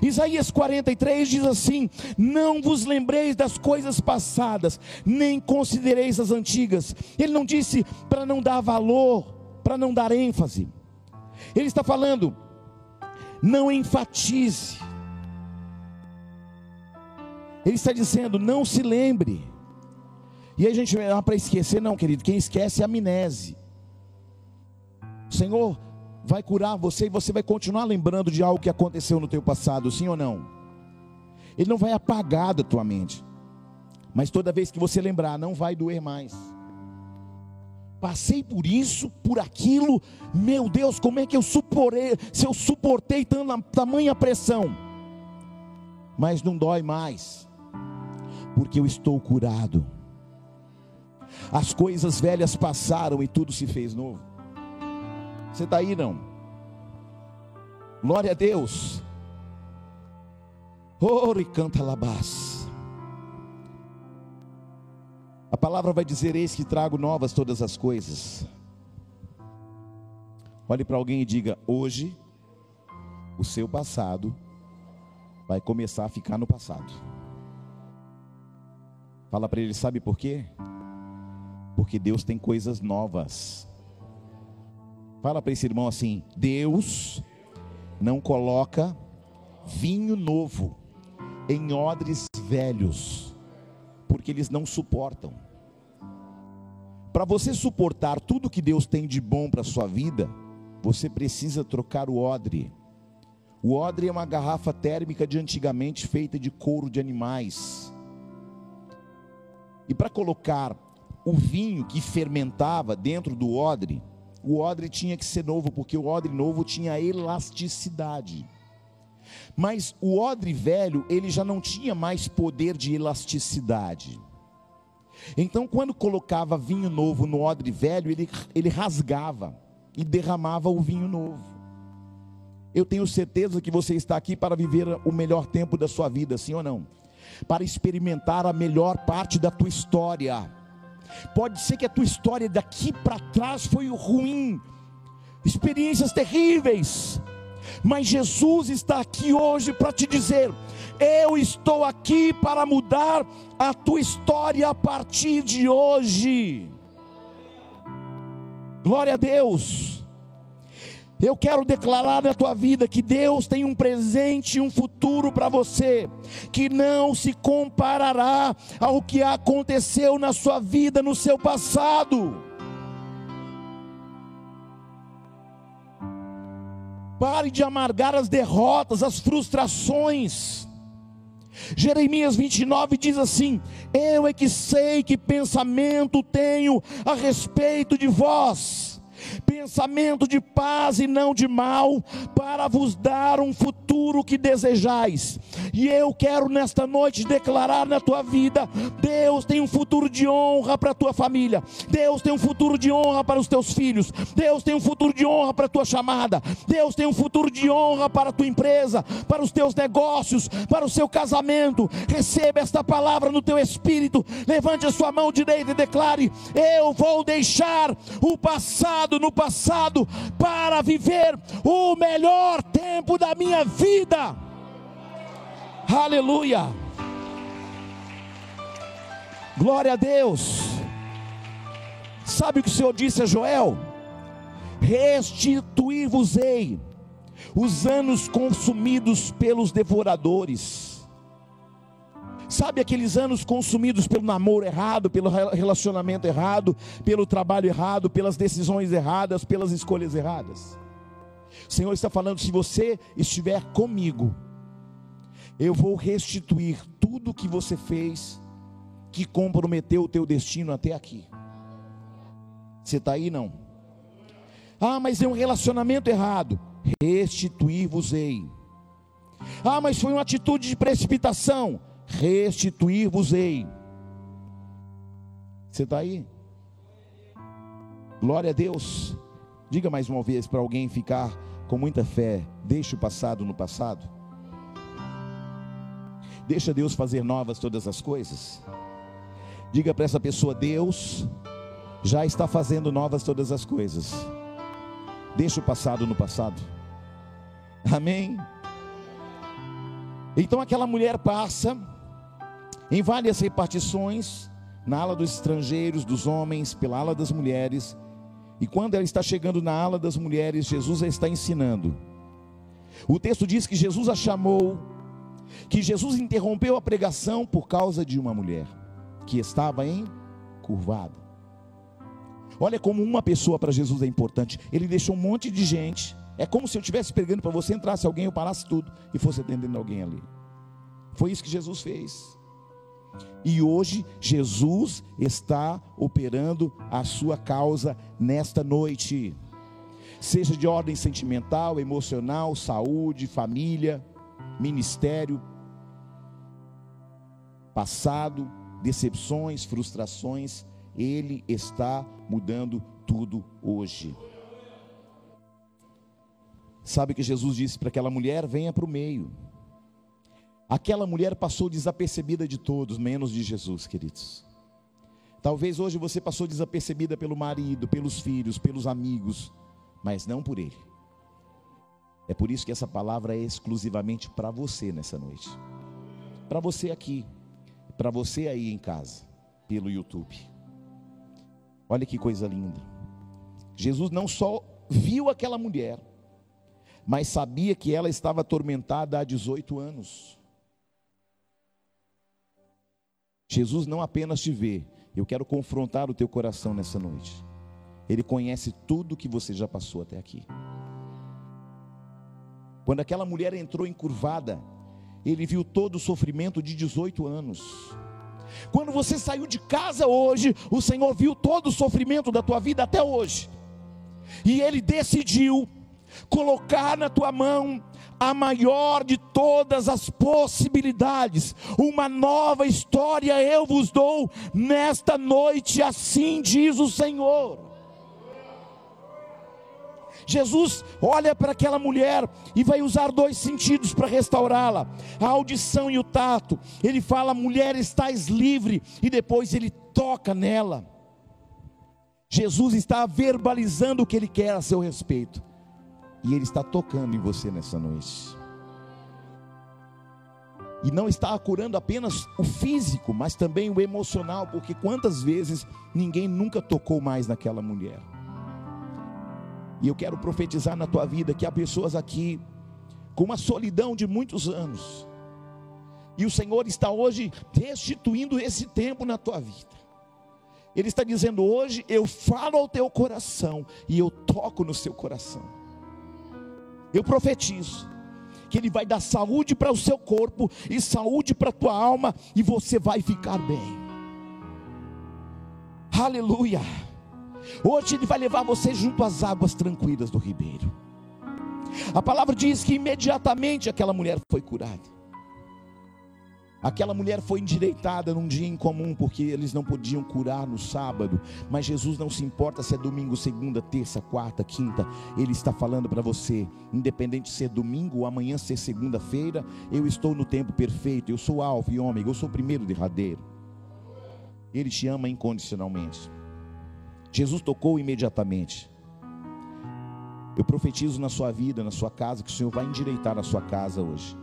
Isaías 43 diz assim: Não vos lembreis das coisas passadas, nem considereis as antigas. Ele não disse para não dar valor, para não dar ênfase. Ele está falando, não enfatize. Ele está dizendo, não se lembre. E aí a gente vai para esquecer, não, querido, quem esquece é amnese. O Senhor vai curar você e você vai continuar lembrando de algo que aconteceu no teu passado, sim ou não? Ele não vai apagar da tua mente. Mas toda vez que você lembrar, não vai doer mais. Passei por isso, por aquilo, meu Deus, como é que eu suportei, se eu suportei tamanha pressão? Mas não dói mais, porque eu estou curado as coisas velhas passaram e tudo se fez novo. Você está aí não? Glória a Deus. Ore canta labás. A palavra vai dizer: Eis que trago novas todas as coisas. Olhe para alguém e diga: Hoje, o seu passado vai começar a ficar no passado. Fala para ele: Sabe por quê? Porque Deus tem coisas novas. Fala para esse irmão assim: Deus não coloca vinho novo em odres velhos, porque eles não suportam. Para você suportar tudo que Deus tem de bom para a sua vida, você precisa trocar o odre. O odre é uma garrafa térmica de antigamente feita de couro de animais. E para colocar o vinho que fermentava dentro do odre, o odre tinha que ser novo, porque o odre novo tinha elasticidade. Mas o odre velho, ele já não tinha mais poder de elasticidade. Então, quando colocava vinho novo no odre velho, ele, ele rasgava e derramava o vinho novo. Eu tenho certeza que você está aqui para viver o melhor tempo da sua vida, sim ou não? Para experimentar a melhor parte da tua história Pode ser que a tua história daqui para trás foi ruim, experiências terríveis, mas Jesus está aqui hoje para te dizer: eu estou aqui para mudar a tua história a partir de hoje. Glória a Deus. Eu quero declarar na tua vida que Deus tem um presente e um futuro para você, que não se comparará ao que aconteceu na sua vida no seu passado. Pare de amargar as derrotas, as frustrações. Jeremias 29 diz assim: Eu é que sei que pensamento tenho a respeito de vós pensamento de paz e não de mal, para vos dar um futuro que desejais. E eu quero nesta noite declarar na tua vida: Deus tem um futuro de honra para a tua família, Deus tem um futuro de honra para os teus filhos, Deus tem um futuro de honra para a tua chamada, Deus tem um futuro de honra para a tua empresa, para os teus negócios, para o seu casamento. Receba esta palavra no teu espírito, levante a sua mão direita e declare: Eu vou deixar o passado no passado para viver o melhor tempo da minha vida. Aleluia. Glória a Deus. Sabe o que o Senhor disse a Joel? Restituir-vos-ei os anos consumidos pelos devoradores Sabe aqueles anos consumidos pelo namoro errado, pelo relacionamento errado, pelo trabalho errado, pelas decisões erradas, pelas escolhas erradas? O Senhor está falando: se você estiver comigo, eu vou restituir tudo que você fez que comprometeu o teu destino até aqui. Você está aí não? Ah, mas é um relacionamento errado. Restituir-vos-ei. Ah, mas foi uma atitude de precipitação. Restituir-vos-ei. Você está aí? Glória a Deus. Diga mais uma vez para alguém ficar com muita fé: deixe o passado no passado. Deixa Deus fazer novas todas as coisas. Diga para essa pessoa: Deus já está fazendo novas todas as coisas. Deixa o passado no passado. Amém. Então aquela mulher passa em várias repartições, na ala dos estrangeiros, dos homens, pela ala das mulheres. E quando ela está chegando na ala das mulheres, Jesus a está ensinando. O texto diz que Jesus a chamou, que Jesus interrompeu a pregação por causa de uma mulher que estava encurvada. Olha como uma pessoa para Jesus é importante. Ele deixou um monte de gente. É como se eu estivesse pregando para você, entrasse alguém, eu parasse tudo e fosse atendendo alguém ali. Foi isso que Jesus fez. E hoje Jesus está operando a sua causa nesta noite. Seja de ordem sentimental, emocional, saúde, família, ministério, passado, decepções, frustrações, ele está mudando tudo hoje. Sabe que Jesus disse para aquela mulher: venha para o meio. Aquela mulher passou desapercebida de todos, menos de Jesus, queridos. Talvez hoje você passou desapercebida pelo marido, pelos filhos, pelos amigos, mas não por ele. É por isso que essa palavra é exclusivamente para você nessa noite. Para você aqui, para você aí em casa, pelo YouTube. Olha que coisa linda. Jesus não só viu aquela mulher, mas sabia que ela estava atormentada há 18 anos. Jesus não apenas te vê, eu quero confrontar o teu coração nessa noite. Ele conhece tudo que você já passou até aqui. Quando aquela mulher entrou encurvada, ele viu todo o sofrimento de 18 anos. Quando você saiu de casa hoje, o Senhor viu todo o sofrimento da tua vida até hoje. E Ele decidiu colocar na tua mão a maior de todas as possibilidades. Uma nova história eu vos dou nesta noite, assim diz o Senhor. Jesus olha para aquela mulher e vai usar dois sentidos para restaurá-la: a audição e o tato. Ele fala, mulher, estás livre, e depois ele toca nela. Jesus está verbalizando o que ele quer a seu respeito, e ele está tocando em você nessa noite. E não está curando apenas o físico, mas também o emocional, porque quantas vezes ninguém nunca tocou mais naquela mulher. E eu quero profetizar na tua vida que há pessoas aqui com uma solidão de muitos anos. E o Senhor está hoje restituindo esse tempo na tua vida. Ele está dizendo hoje: eu falo ao teu coração e eu toco no seu coração. Eu profetizo que Ele vai dar saúde para o seu corpo e saúde para a tua alma e você vai ficar bem. Aleluia. Hoje Ele vai levar você junto às águas tranquilas do ribeiro. A palavra diz que imediatamente aquela mulher foi curada. Aquela mulher foi endireitada num dia incomum, porque eles não podiam curar no sábado. Mas Jesus não se importa se é domingo, segunda, terça, quarta, quinta. Ele está falando para você, independente de ser domingo ou amanhã ser segunda-feira, eu estou no tempo perfeito. Eu sou alfa e ômega, eu sou o primeiro derradeiro. Ele te ama incondicionalmente. Jesus tocou imediatamente. Eu profetizo na sua vida, na sua casa, que o Senhor vai endireitar a sua casa hoje.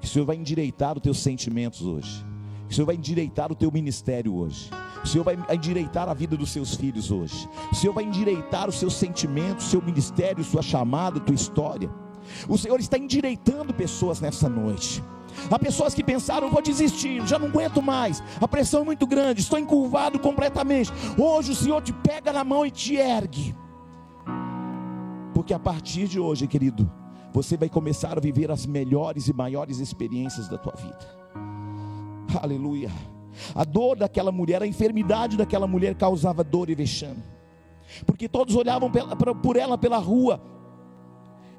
Que o Senhor vai endireitar os teus sentimentos hoje. Que o Senhor vai endireitar o teu ministério hoje. O Senhor vai endireitar a vida dos seus filhos hoje. O Senhor vai endireitar os seus sentimentos, seu ministério, sua chamada, tua história. O Senhor está endireitando pessoas nessa noite. Há pessoas que pensaram, vou desistir, já não aguento mais, a pressão é muito grande, estou encurvado completamente. Hoje o Senhor te pega na mão e te ergue. Porque a partir de hoje, querido, você vai começar a viver as melhores e maiores experiências da tua vida. Aleluia. A dor daquela mulher, a enfermidade daquela mulher causava dor e vexame. porque todos olhavam por ela pela rua,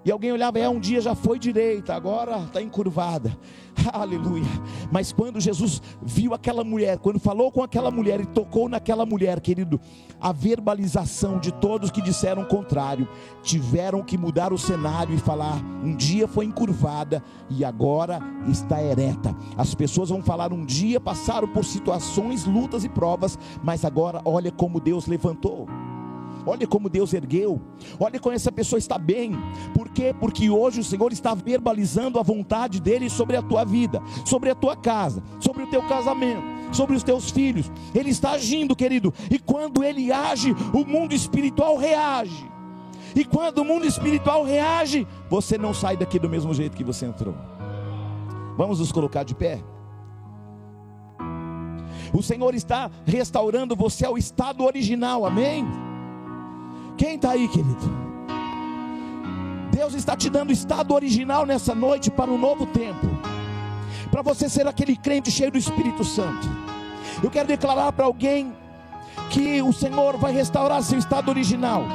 e alguém olhava, é, um dia já foi direita, agora está encurvada. Aleluia. Mas quando Jesus viu aquela mulher, quando falou com aquela mulher e tocou naquela mulher, querido, a verbalização de todos que disseram o contrário, tiveram que mudar o cenário e falar: um dia foi encurvada e agora está ereta. As pessoas vão falar: um dia passaram por situações, lutas e provas, mas agora olha como Deus levantou. Olha como Deus ergueu. Olha como essa pessoa está bem. Por quê? Porque hoje o Senhor está verbalizando a vontade dele sobre a tua vida, sobre a tua casa, sobre o teu casamento, sobre os teus filhos. Ele está agindo, querido. E quando ele age, o mundo espiritual reage. E quando o mundo espiritual reage, você não sai daqui do mesmo jeito que você entrou. Vamos nos colocar de pé. O Senhor está restaurando você ao estado original, amém? Quem está aí, querido? Deus está te dando estado original nessa noite para um novo tempo, para você ser aquele crente cheio do Espírito Santo. Eu quero declarar para alguém que o Senhor vai restaurar seu estado original.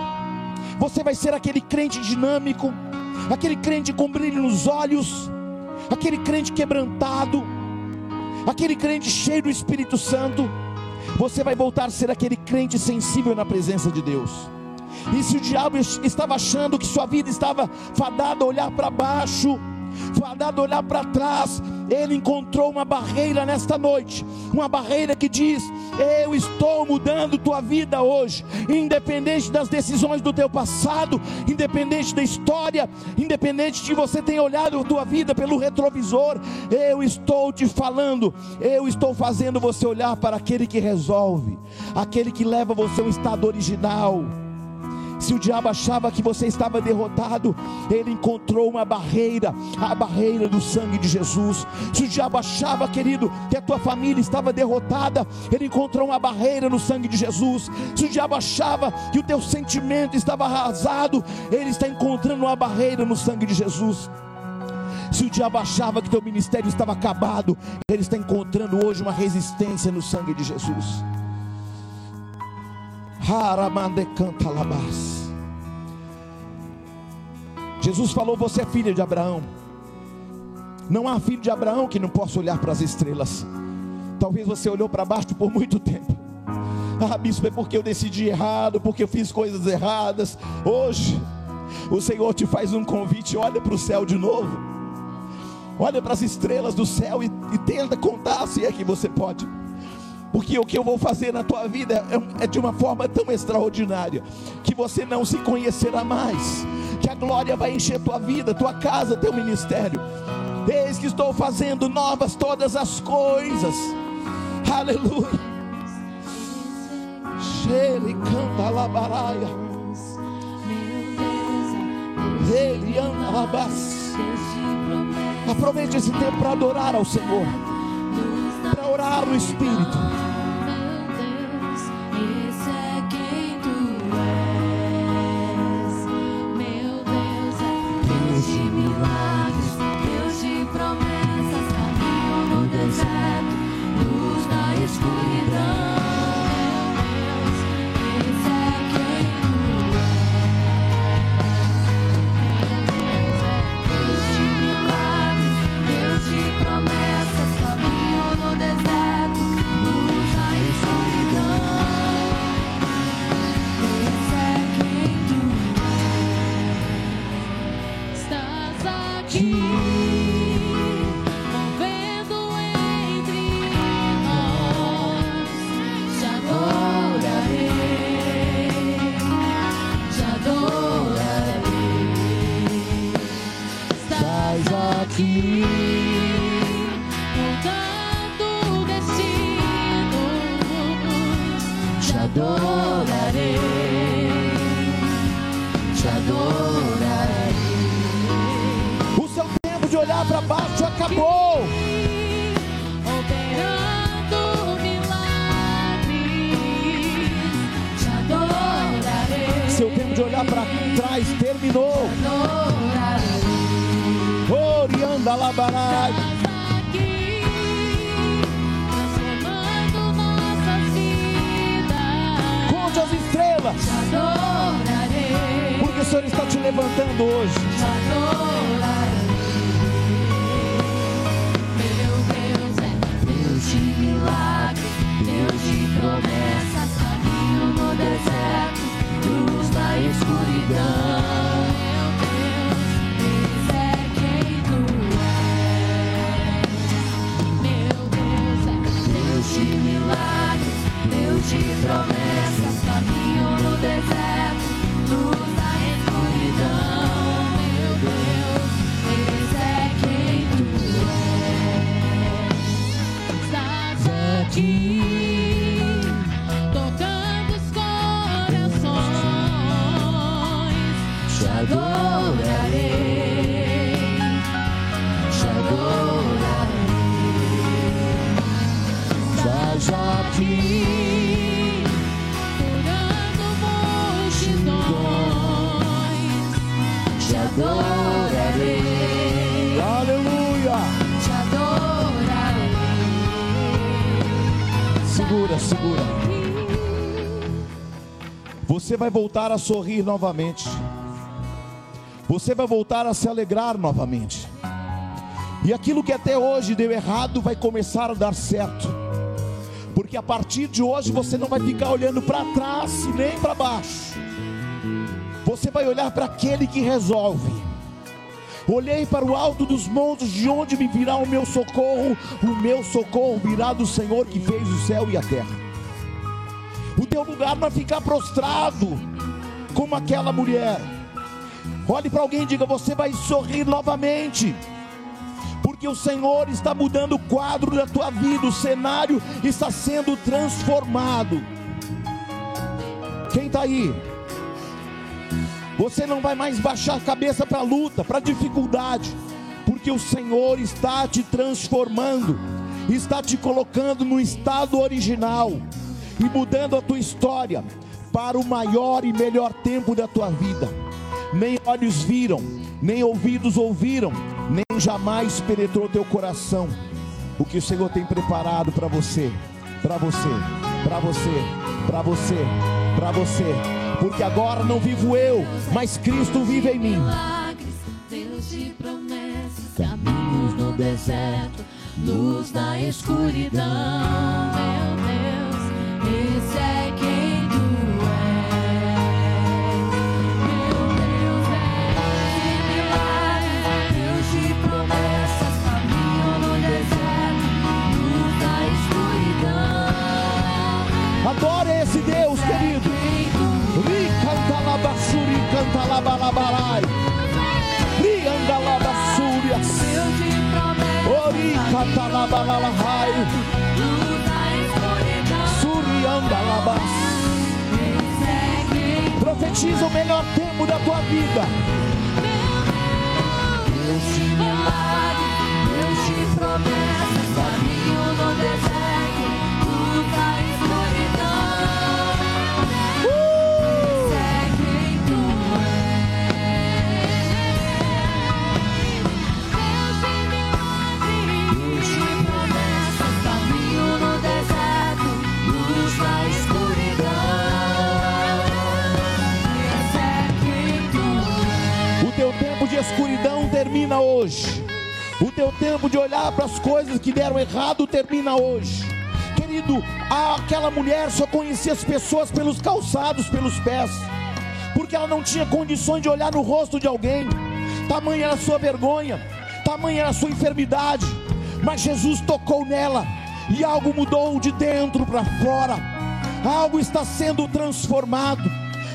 Você vai ser aquele crente dinâmico, aquele crente com brilho nos olhos, aquele crente quebrantado, aquele crente cheio do Espírito Santo. Você vai voltar a ser aquele crente sensível na presença de Deus. E se o diabo estava achando que sua vida estava fadada a olhar para baixo, fadada a olhar para trás, ele encontrou uma barreira nesta noite, uma barreira que diz: Eu estou mudando tua vida hoje, independente das decisões do teu passado, independente da história, independente de você ter olhado a tua vida pelo retrovisor, eu estou te falando, eu estou fazendo você olhar para aquele que resolve, aquele que leva você a um estado original se o diabo achava que você estava derrotado, ele encontrou uma barreira, a barreira do sangue de Jesus. Se o diabo achava, querido, que a tua família estava derrotada, ele encontrou uma barreira no sangue de Jesus. Se o diabo achava que o teu sentimento estava arrasado, ele está encontrando uma barreira no sangue de Jesus. Se o diabo achava que teu ministério estava acabado, ele está encontrando hoje uma resistência no sangue de Jesus. Jesus falou: Você é filha de Abraão. Não há filho de Abraão que não possa olhar para as estrelas. Talvez você olhou para baixo por muito tempo. Ah, bispo, é porque eu decidi errado, porque eu fiz coisas erradas. Hoje, o Senhor te faz um convite: olha para o céu de novo. Olha para as estrelas do céu e, e tenta contar se é que você pode porque o que eu vou fazer na tua vida é, é de uma forma tão extraordinária que você não se conhecerá mais, que a glória vai encher tua vida, tua casa, teu ministério. Eis que estou fazendo novas todas as coisas. Aleluia. Ele canta labaraia. Ele anda labas. Aproveite esse tempo para adorar ao Senhor, para orar no Espírito. Promessas, caminho no deserto, luz na escuridão. É é Deus de milagres, Deus de promessas, Segura. Você vai voltar a sorrir novamente. Você vai voltar a se alegrar novamente. E aquilo que até hoje deu errado vai começar a dar certo. Porque a partir de hoje você não vai ficar olhando para trás nem para baixo. Você vai olhar para aquele que resolve. Olhei para o alto dos montes, de onde me virá o meu socorro? O meu socorro virá do Senhor que fez o céu e a terra. O teu lugar não vai ficar prostrado como aquela mulher. Olhe para alguém e diga: Você vai sorrir novamente, porque o Senhor está mudando o quadro da tua vida, o cenário está sendo transformado. Quem está aí? Você não vai mais baixar a cabeça para a luta, para a dificuldade, porque o Senhor está te transformando, está te colocando no estado original e mudando a tua história para o maior e melhor tempo da tua vida. Nem olhos viram, nem ouvidos ouviram, nem jamais penetrou teu coração o que o Senhor tem preparado para você, para você, para você, para você, para você. Porque agora não vivo eu, mas Cristo vive em mim. milagres, Deus de promessas, caminhos no deserto, luz na escuridão. Meu Deus, esse é quem tu és. Meu Deus é de milagres, Deus de promessas, caminho no deserto, luz na escuridão. Adore esse canta labalalahai. luz na escuridão. Suri anda labas. É Profetiza o melhor tempo da tua vida. Deus de milagres, Deus de promessas, escuridão termina hoje. O teu tempo de olhar para as coisas que deram errado termina hoje. Querido, aquela mulher só conhecia as pessoas pelos calçados, pelos pés, porque ela não tinha condições de olhar no rosto de alguém. Tamanha era a sua vergonha, tamanha era a sua enfermidade. Mas Jesus tocou nela e algo mudou de dentro para fora. Algo está sendo transformado.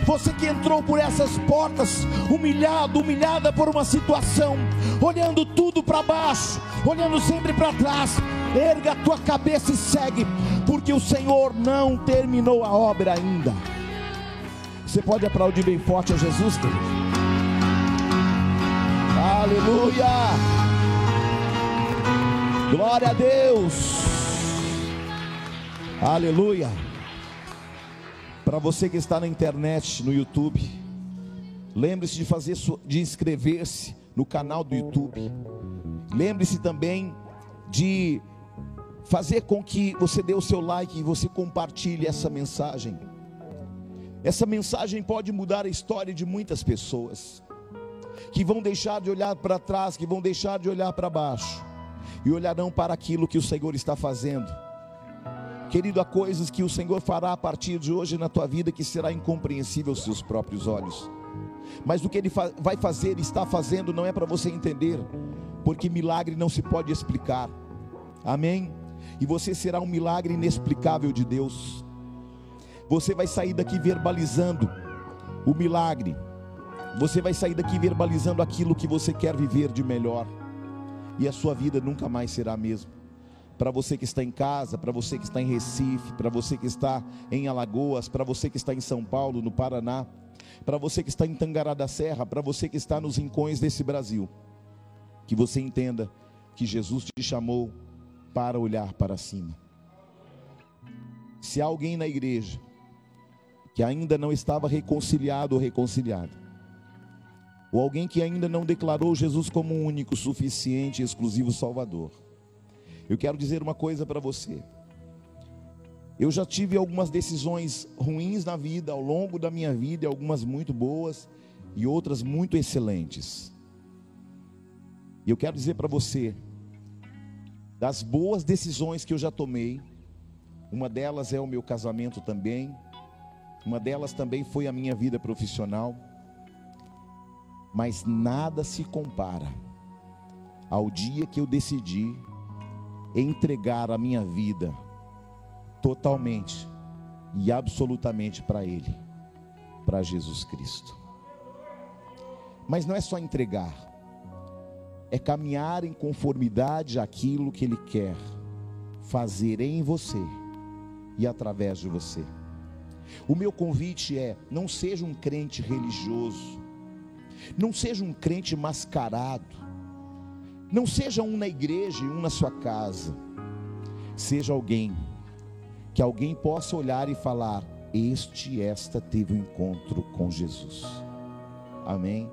Você que entrou por essas portas, humilhado, humilhada por uma situação, olhando tudo para baixo, olhando sempre para trás, erga a tua cabeça e segue, porque o Senhor não terminou a obra ainda. Você pode aplaudir bem forte a Jesus, querido? Aleluia! Glória a Deus! Aleluia! Para você que está na internet, no YouTube, lembre-se de fazer de inscrever-se no canal do YouTube. Lembre-se também de fazer com que você dê o seu like e você compartilhe essa mensagem. Essa mensagem pode mudar a história de muitas pessoas que vão deixar de olhar para trás, que vão deixar de olhar para baixo e olharão para aquilo que o Senhor está fazendo. Querido, há coisas que o Senhor fará a partir de hoje na tua vida que será incompreensível aos seus próprios olhos. Mas o que Ele vai fazer, está fazendo, não é para você entender, porque milagre não se pode explicar. Amém? E você será um milagre inexplicável de Deus. Você vai sair daqui verbalizando o milagre. Você vai sair daqui verbalizando aquilo que você quer viver de melhor. E a sua vida nunca mais será a mesma. Para você que está em casa, para você que está em Recife, para você que está em Alagoas, para você que está em São Paulo, no Paraná, para você que está em Tangará da Serra, para você que está nos rincões desse Brasil, que você entenda que Jesus te chamou para olhar para cima. Se há alguém na igreja que ainda não estava reconciliado ou reconciliada, ou alguém que ainda não declarou Jesus como único, suficiente e exclusivo Salvador, eu quero dizer uma coisa para você. Eu já tive algumas decisões ruins na vida, ao longo da minha vida, algumas muito boas e outras muito excelentes. E eu quero dizer para você, das boas decisões que eu já tomei, uma delas é o meu casamento também, uma delas também foi a minha vida profissional. Mas nada se compara ao dia que eu decidi entregar a minha vida totalmente e absolutamente para Ele, para Jesus Cristo. Mas não é só entregar, é caminhar em conformidade àquilo que Ele quer fazer em você e através de você. O meu convite é: não seja um crente religioso, não seja um crente mascarado, não seja um na igreja e um na sua casa, seja alguém que alguém possa olhar e falar: Este, esta teve um encontro com Jesus. Amém.